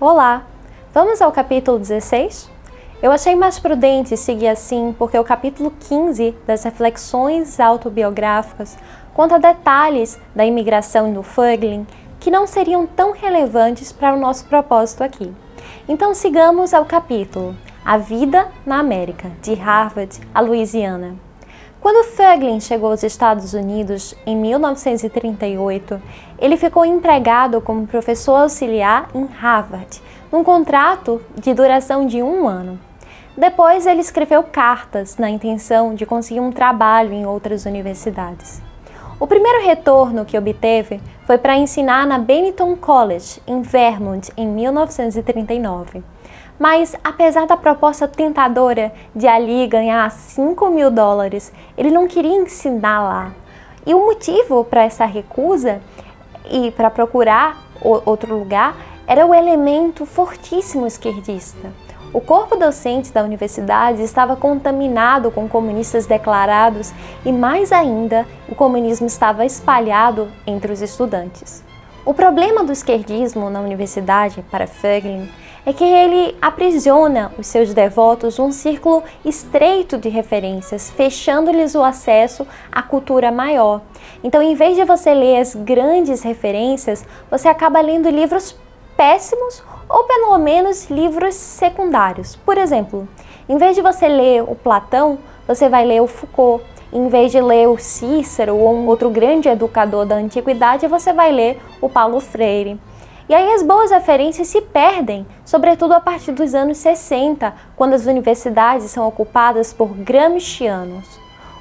Olá! Vamos ao capítulo 16? Eu achei mais prudente seguir assim porque o capítulo 15 das reflexões autobiográficas conta detalhes da imigração no Fuglin que não seriam tão relevantes para o nosso propósito aqui. Então sigamos ao capítulo A Vida na América, de Harvard a Louisiana. Quando Fuglin chegou aos Estados Unidos em 1938, ele ficou empregado como professor auxiliar em Harvard, num contrato de duração de um ano. Depois, ele escreveu cartas na intenção de conseguir um trabalho em outras universidades. O primeiro retorno que obteve foi para ensinar na Benetton College, em Vermont, em 1939. Mas, apesar da proposta tentadora de ali ganhar 5 mil dólares, ele não queria ensinar lá. E o motivo para essa recusa e para procurar outro lugar era o elemento fortíssimo esquerdista. O corpo docente da universidade estava contaminado com comunistas declarados e, mais ainda, o comunismo estava espalhado entre os estudantes. O problema do esquerdismo na universidade, para Föglin, é que ele aprisiona os seus devotos num círculo estreito de referências, fechando-lhes o acesso à cultura maior. Então, em vez de você ler as grandes referências, você acaba lendo livros péssimos ou pelo menos livros secundários. Por exemplo, em vez de você ler o Platão, você vai ler o Foucault. Em vez de ler o Cícero ou um outro grande educador da antiguidade, você vai ler o Paulo Freire. E aí as boas referências se perdem, sobretudo a partir dos anos 60, quando as universidades são ocupadas por gramscianos.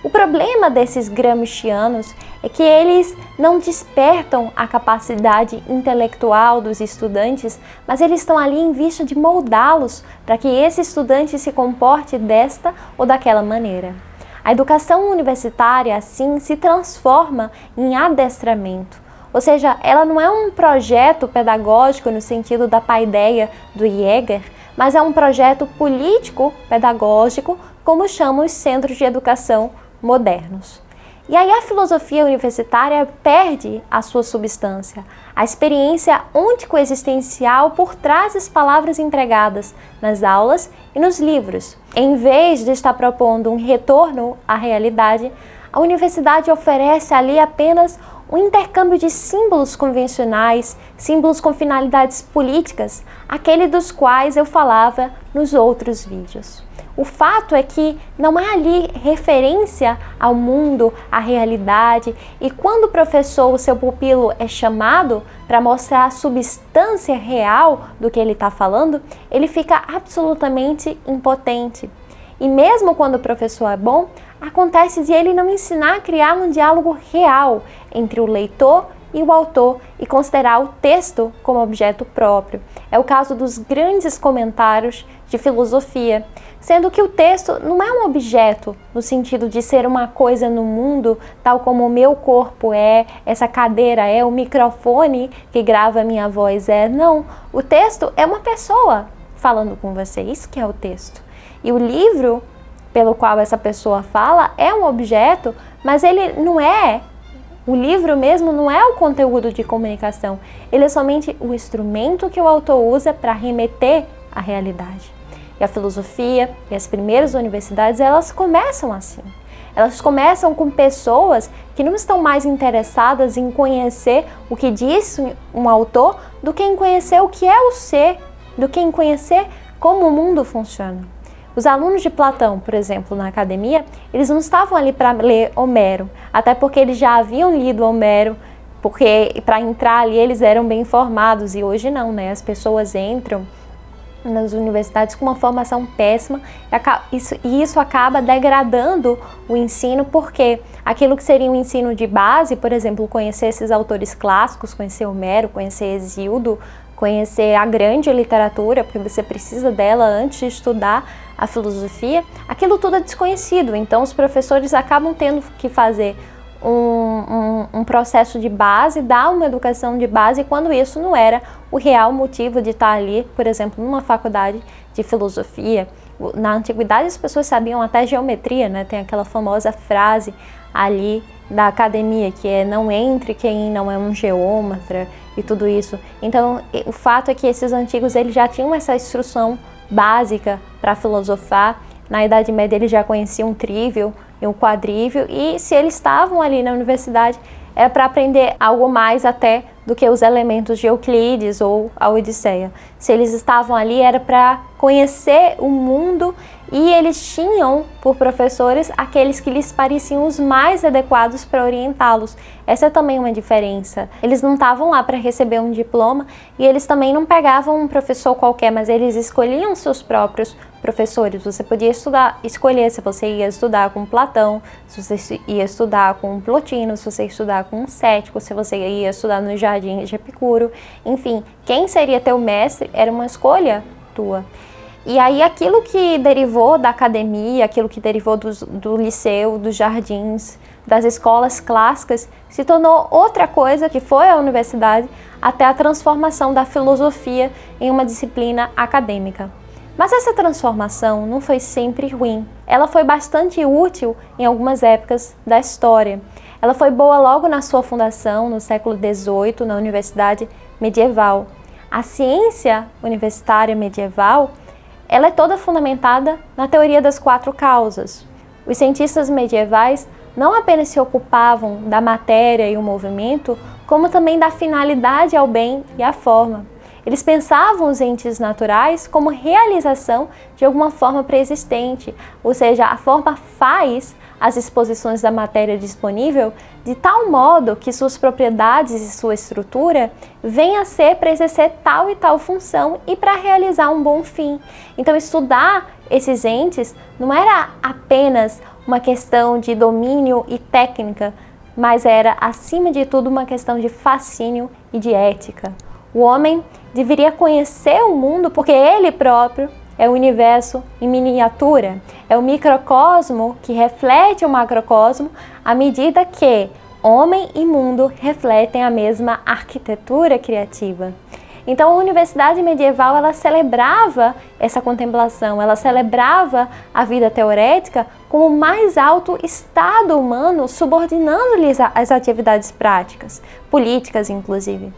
O problema desses gramscianos é que eles não despertam a capacidade intelectual dos estudantes, mas eles estão ali em vista de moldá-los para que esse estudante se comporte desta ou daquela maneira. A educação universitária, assim, se transforma em adestramento ou seja, ela não é um projeto pedagógico no sentido da paideia do Jäger, mas é um projeto político pedagógico, como chamam os centros de educação modernos. E aí a filosofia universitária perde a sua substância, a experiência ontico-existencial por trás das palavras empregadas nas aulas e nos livros. Em vez de estar propondo um retorno à realidade, a universidade oferece ali apenas um intercâmbio de símbolos convencionais, símbolos com finalidades políticas, aquele dos quais eu falava nos outros vídeos. O fato é que não há ali referência ao mundo, à realidade, e quando o professor, o seu pupilo, é chamado para mostrar a substância real do que ele está falando, ele fica absolutamente impotente. E mesmo quando o professor é bom, acontece de ele não ensinar a criar um diálogo real entre o leitor e o autor e considerar o texto como objeto próprio. É o caso dos grandes comentários de filosofia, sendo que o texto não é um objeto no sentido de ser uma coisa no mundo, tal como o meu corpo é, essa cadeira é, o microfone que grava minha voz é. Não, o texto é uma pessoa falando com você, isso que é o texto. E o livro pelo qual essa pessoa fala é um objeto, mas ele não é. O livro mesmo não é o conteúdo de comunicação, ele é somente o instrumento que o autor usa para remeter à realidade. E a filosofia e as primeiras universidades, elas começam assim. Elas começam com pessoas que não estão mais interessadas em conhecer o que diz um autor do que em conhecer o que é o ser, do que em conhecer como o mundo funciona. Os alunos de Platão, por exemplo, na academia, eles não estavam ali para ler Homero, até porque eles já haviam lido Homero, porque para entrar ali eles eram bem formados e hoje não, né? As pessoas entram nas universidades com uma formação péssima e isso acaba degradando o ensino porque aquilo que seria um ensino de base, por exemplo, conhecer esses autores clássicos, conhecer Homero, conhecer Exildo, conhecer a grande literatura, porque você precisa dela antes de estudar a filosofia, aquilo tudo é desconhecido. Então, os professores acabam tendo que fazer um, um, um, processo de base, dar uma educação de base, quando isso não era o real motivo de estar ali, por exemplo, numa faculdade de filosofia. Na antiguidade, as pessoas sabiam até geometria, né? Tem aquela famosa frase ali da academia, que é não entre quem não é um geômetra e tudo isso. Então, o fato é que esses antigos eles já tinham essa instrução básica para filosofar. Na Idade Média eles já conheciam um trívio e um quadrívio e se eles estavam ali na universidade é para aprender algo mais até do que os elementos de Euclides ou a Odisseia. Se eles estavam ali era para conhecer o mundo e eles tinham por professores aqueles que lhes pareciam os mais adequados para orientá-los. Essa é também uma diferença. Eles não estavam lá para receber um diploma e eles também não pegavam um professor qualquer, mas eles escolhiam seus próprios professores. Você podia estudar, escolher se você ia estudar com Platão, se você ia estudar com Plotino, se você ia estudar com um cético, se você ia estudar no Jardim de Epicuro. Enfim, quem seria teu mestre era uma escolha tua. E aí aquilo que derivou da academia, aquilo que derivou do, liceu, dos jardins, das escolas clássicas, se tornou outra coisa que foi a universidade até a transformação da filosofia em uma disciplina acadêmica. Mas essa transformação não foi sempre ruim. Ela foi bastante útil em algumas épocas da história. Ela foi boa logo na sua fundação, no século XVIII, na Universidade Medieval. A ciência universitária medieval ela é toda fundamentada na teoria das quatro causas. Os cientistas medievais não apenas se ocupavam da matéria e o movimento, como também da finalidade ao bem e à forma. Eles pensavam os entes naturais como realização de alguma forma preexistente, ou seja, a forma faz as exposições da matéria disponível de tal modo que suas propriedades e sua estrutura venham a ser para exercer tal e tal função e para realizar um bom fim. Então, estudar esses entes não era apenas uma questão de domínio e técnica, mas era, acima de tudo, uma questão de fascínio e de ética. O homem deveria conhecer o mundo porque ele próprio é o universo em miniatura, é o microcosmo que reflete o macrocosmo à medida que homem e mundo refletem a mesma arquitetura criativa. Então a universidade medieval ela celebrava essa contemplação, ela celebrava a vida teorética como o mais alto estado humano, subordinando-lhes as atividades práticas, políticas inclusive.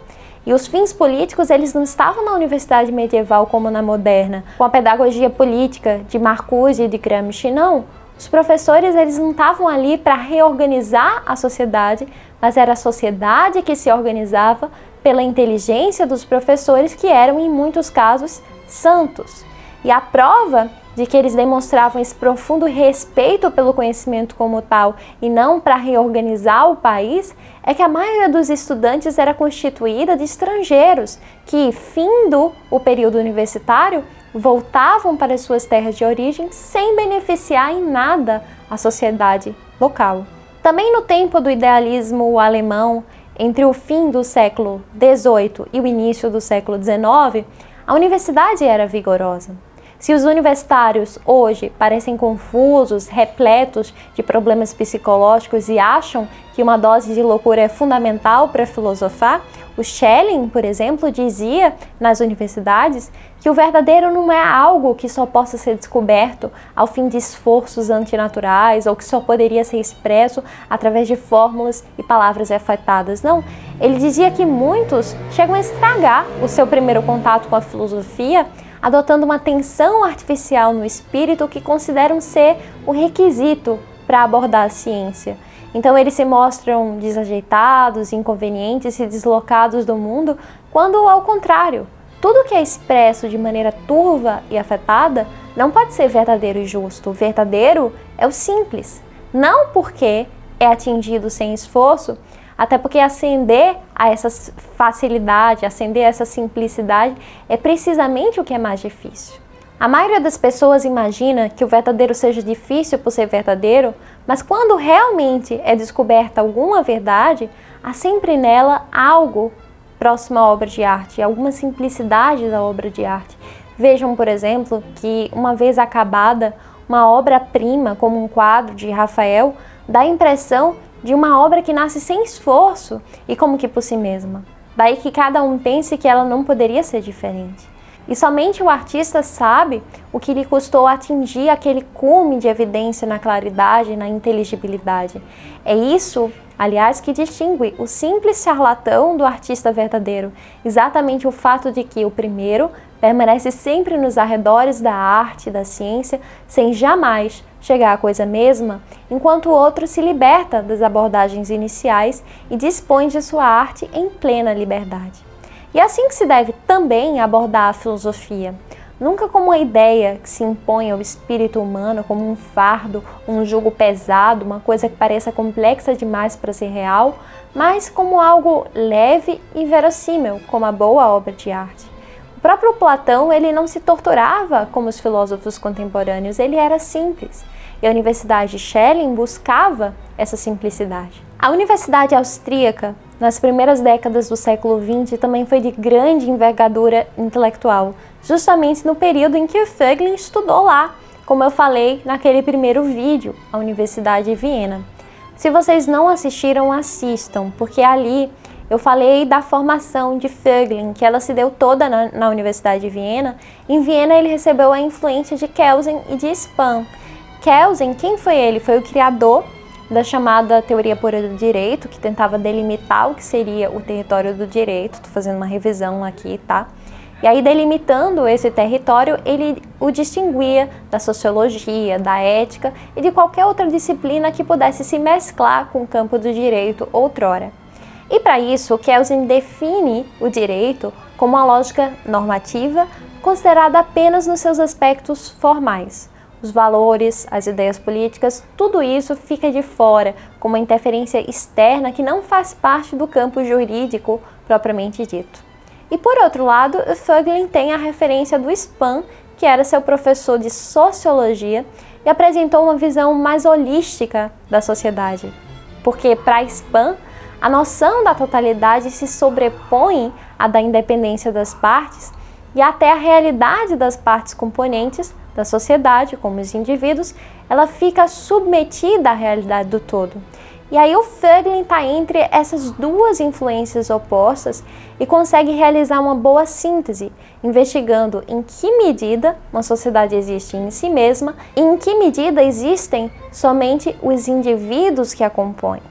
E os fins políticos, eles não estavam na universidade medieval como na moderna, com a pedagogia política de Marcuse e de Gramsci, não. Os professores, eles não estavam ali para reorganizar a sociedade, mas era a sociedade que se organizava pela inteligência dos professores, que eram, em muitos casos, santos. E a prova de que eles demonstravam esse profundo respeito pelo conhecimento como tal e não para reorganizar o país, é que a maioria dos estudantes era constituída de estrangeiros que, findo o período universitário, voltavam para suas terras de origem sem beneficiar em nada a sociedade local. Também no tempo do idealismo alemão, entre o fim do século XVIII e o início do século XIX, a universidade era vigorosa. Se os universitários hoje parecem confusos, repletos de problemas psicológicos e acham que uma dose de loucura é fundamental para filosofar, o Schelling, por exemplo, dizia nas universidades que o verdadeiro não é algo que só possa ser descoberto ao fim de esforços antinaturais ou que só poderia ser expresso através de fórmulas e palavras afetadas. Não, ele dizia que muitos chegam a estragar o seu primeiro contato com a filosofia adotando uma tensão artificial no espírito que consideram ser o requisito para abordar a ciência. Então eles se mostram desajeitados, inconvenientes e deslocados do mundo, quando ao contrário, tudo que é expresso de maneira turva e afetada não pode ser verdadeiro e justo. O verdadeiro é o simples. Não porque é atingido sem esforço, até porque ascender a essa facilidade, ascender a essa simplicidade é precisamente o que é mais difícil. A maioria das pessoas imagina que o verdadeiro seja difícil por ser verdadeiro, mas quando realmente é descoberta alguma verdade, há sempre nela algo próximo à obra de arte, alguma simplicidade da obra de arte. Vejam, por exemplo, que uma vez acabada, uma obra-prima, como um quadro de Rafael, dá a impressão de uma obra que nasce sem esforço e como que por si mesma. Daí que cada um pense que ela não poderia ser diferente. E somente o artista sabe o que lhe custou atingir aquele cume de evidência na claridade na inteligibilidade. É isso, aliás, que distingue o simples charlatão do artista verdadeiro. Exatamente o fato de que o primeiro permanece sempre nos arredores da arte da ciência, sem jamais chegar à coisa mesma, enquanto o outro se liberta das abordagens iniciais e dispõe de sua arte em plena liberdade. E é assim que se deve também abordar a filosofia. Nunca como uma ideia que se impõe ao espírito humano como um fardo, um jugo pesado, uma coisa que pareça complexa demais para ser real, mas como algo leve e verossímil, como a boa obra de arte. O próprio Platão, ele não se torturava como os filósofos contemporâneos, ele era simples. E a Universidade de Schelling buscava essa simplicidade. A Universidade Austríaca nas primeiras décadas do século XX também foi de grande envergadura intelectual, justamente no período em que Fögling estudou lá, como eu falei naquele primeiro vídeo, a Universidade de Viena. Se vocês não assistiram, assistam, porque ali eu falei da formação de Fögling, que ela se deu toda na, na Universidade de Viena. Em Viena ele recebeu a influência de Kelsen e de Spam. Kelsen, quem foi ele? Foi o criador da chamada teoria pura do direito, que tentava delimitar o que seria o território do direito. Estou fazendo uma revisão aqui, tá? E aí, delimitando esse território, ele o distinguia da sociologia, da ética e de qualquer outra disciplina que pudesse se mesclar com o campo do direito outrora. E para isso, Kelsen define o direito como uma lógica normativa considerada apenas nos seus aspectos formais os valores, as ideias políticas, tudo isso fica de fora, como uma interferência externa que não faz parte do campo jurídico propriamente dito. E por outro lado, Fögling tem a referência do Spam, que era seu professor de sociologia e apresentou uma visão mais holística da sociedade. Porque para Spam, a noção da totalidade se sobrepõe à da independência das partes e até a realidade das partes componentes da sociedade, como os indivíduos, ela fica submetida à realidade do todo. E aí o Fögling está entre essas duas influências opostas e consegue realizar uma boa síntese, investigando em que medida uma sociedade existe em si mesma e em que medida existem somente os indivíduos que a compõem.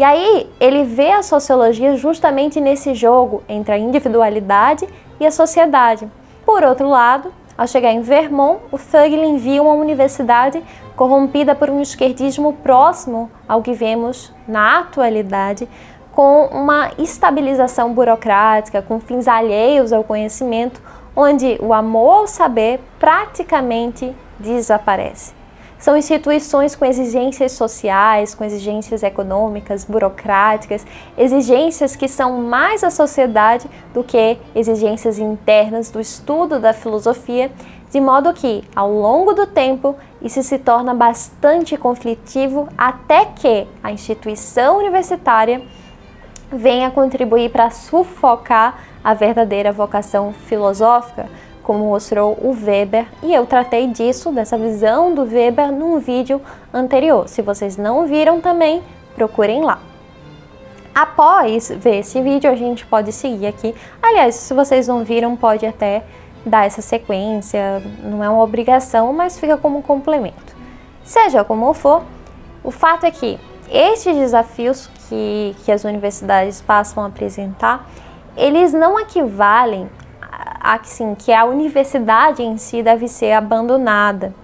E aí ele vê a sociologia justamente nesse jogo entre a individualidade e a sociedade. Por outro lado, ao chegar em Vermont, o Fögling viu uma universidade corrompida por um esquerdismo próximo ao que vemos na atualidade, com uma estabilização burocrática, com fins alheios ao conhecimento, onde o amor ao saber praticamente desaparece. São instituições com exigências sociais, com exigências econômicas, burocráticas, exigências que são mais a sociedade do que exigências internas do estudo da filosofia, de modo que, ao longo do tempo, isso se torna bastante conflitivo até que a instituição universitária venha contribuir para sufocar a verdadeira vocação filosófica como mostrou o Weber, e eu tratei disso, dessa visão do Weber, num vídeo anterior. Se vocês não viram também, procurem lá. Após ver esse vídeo, a gente pode seguir aqui. Aliás, se vocês não viram, pode até dar essa sequência, não é uma obrigação, mas fica como complemento. Seja como for, o fato é que estes desafios que, que as universidades passam a apresentar, eles não equivalem assim, que a universidade em si deve ser abandonada.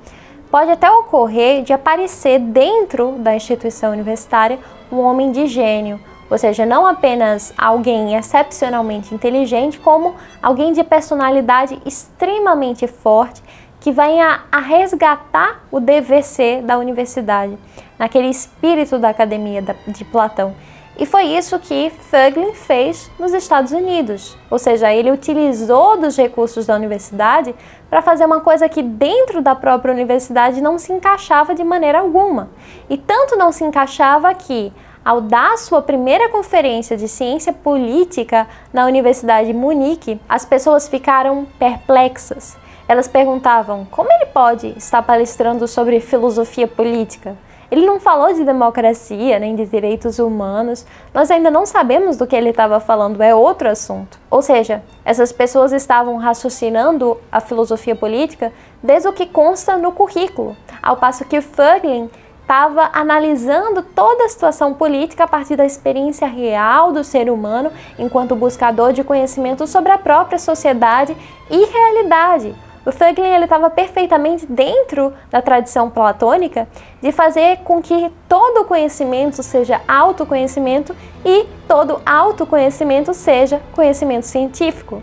Pode até ocorrer de aparecer dentro da instituição universitária um homem de gênio, ou seja, não apenas alguém excepcionalmente inteligente, como alguém de personalidade extremamente forte que venha a resgatar o ser da universidade, naquele espírito da academia de Platão. E foi isso que Fögling fez nos Estados Unidos. Ou seja, ele utilizou dos recursos da universidade para fazer uma coisa que dentro da própria universidade não se encaixava de maneira alguma. E tanto não se encaixava que, ao dar sua primeira conferência de ciência política na Universidade de Munique, as pessoas ficaram perplexas. Elas perguntavam como ele pode estar palestrando sobre filosofia política. Ele não falou de democracia nem de direitos humanos. Nós ainda não sabemos do que ele estava falando, é outro assunto. Ou seja, essas pessoas estavam raciocinando a filosofia política desde o que consta no currículo, ao passo que Fögling estava analisando toda a situação política a partir da experiência real do ser humano enquanto buscador de conhecimento sobre a própria sociedade e realidade. O Fögling estava perfeitamente dentro da tradição platônica de fazer com que todo conhecimento seja autoconhecimento e todo autoconhecimento seja conhecimento científico.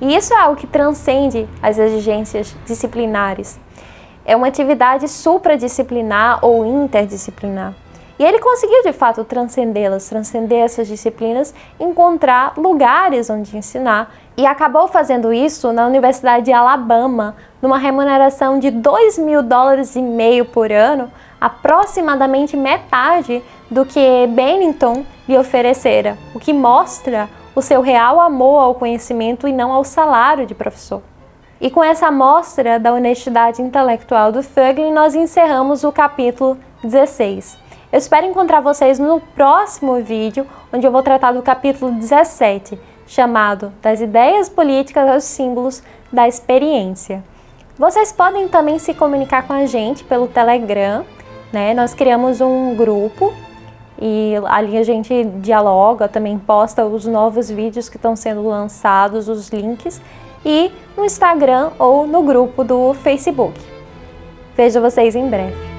E isso é algo que transcende as exigências disciplinares é uma atividade supradisciplinar ou interdisciplinar. E ele conseguiu de fato transcendê-las, transcender essas disciplinas, encontrar lugares onde ensinar e acabou fazendo isso na Universidade de Alabama, numa remuneração de 2 mil dólares e meio por ano, aproximadamente metade do que Bennington lhe oferecera, o que mostra o seu real amor ao conhecimento e não ao salário de professor. E com essa amostra da honestidade intelectual do Fögling, nós encerramos o capítulo 16. Eu espero encontrar vocês no próximo vídeo, onde eu vou tratar do capítulo 17, chamado Das Ideias Políticas aos Símbolos da Experiência. Vocês podem também se comunicar com a gente pelo Telegram, né? Nós criamos um grupo e ali a gente dialoga, também posta os novos vídeos que estão sendo lançados, os links e no Instagram ou no grupo do Facebook. Vejo vocês em breve.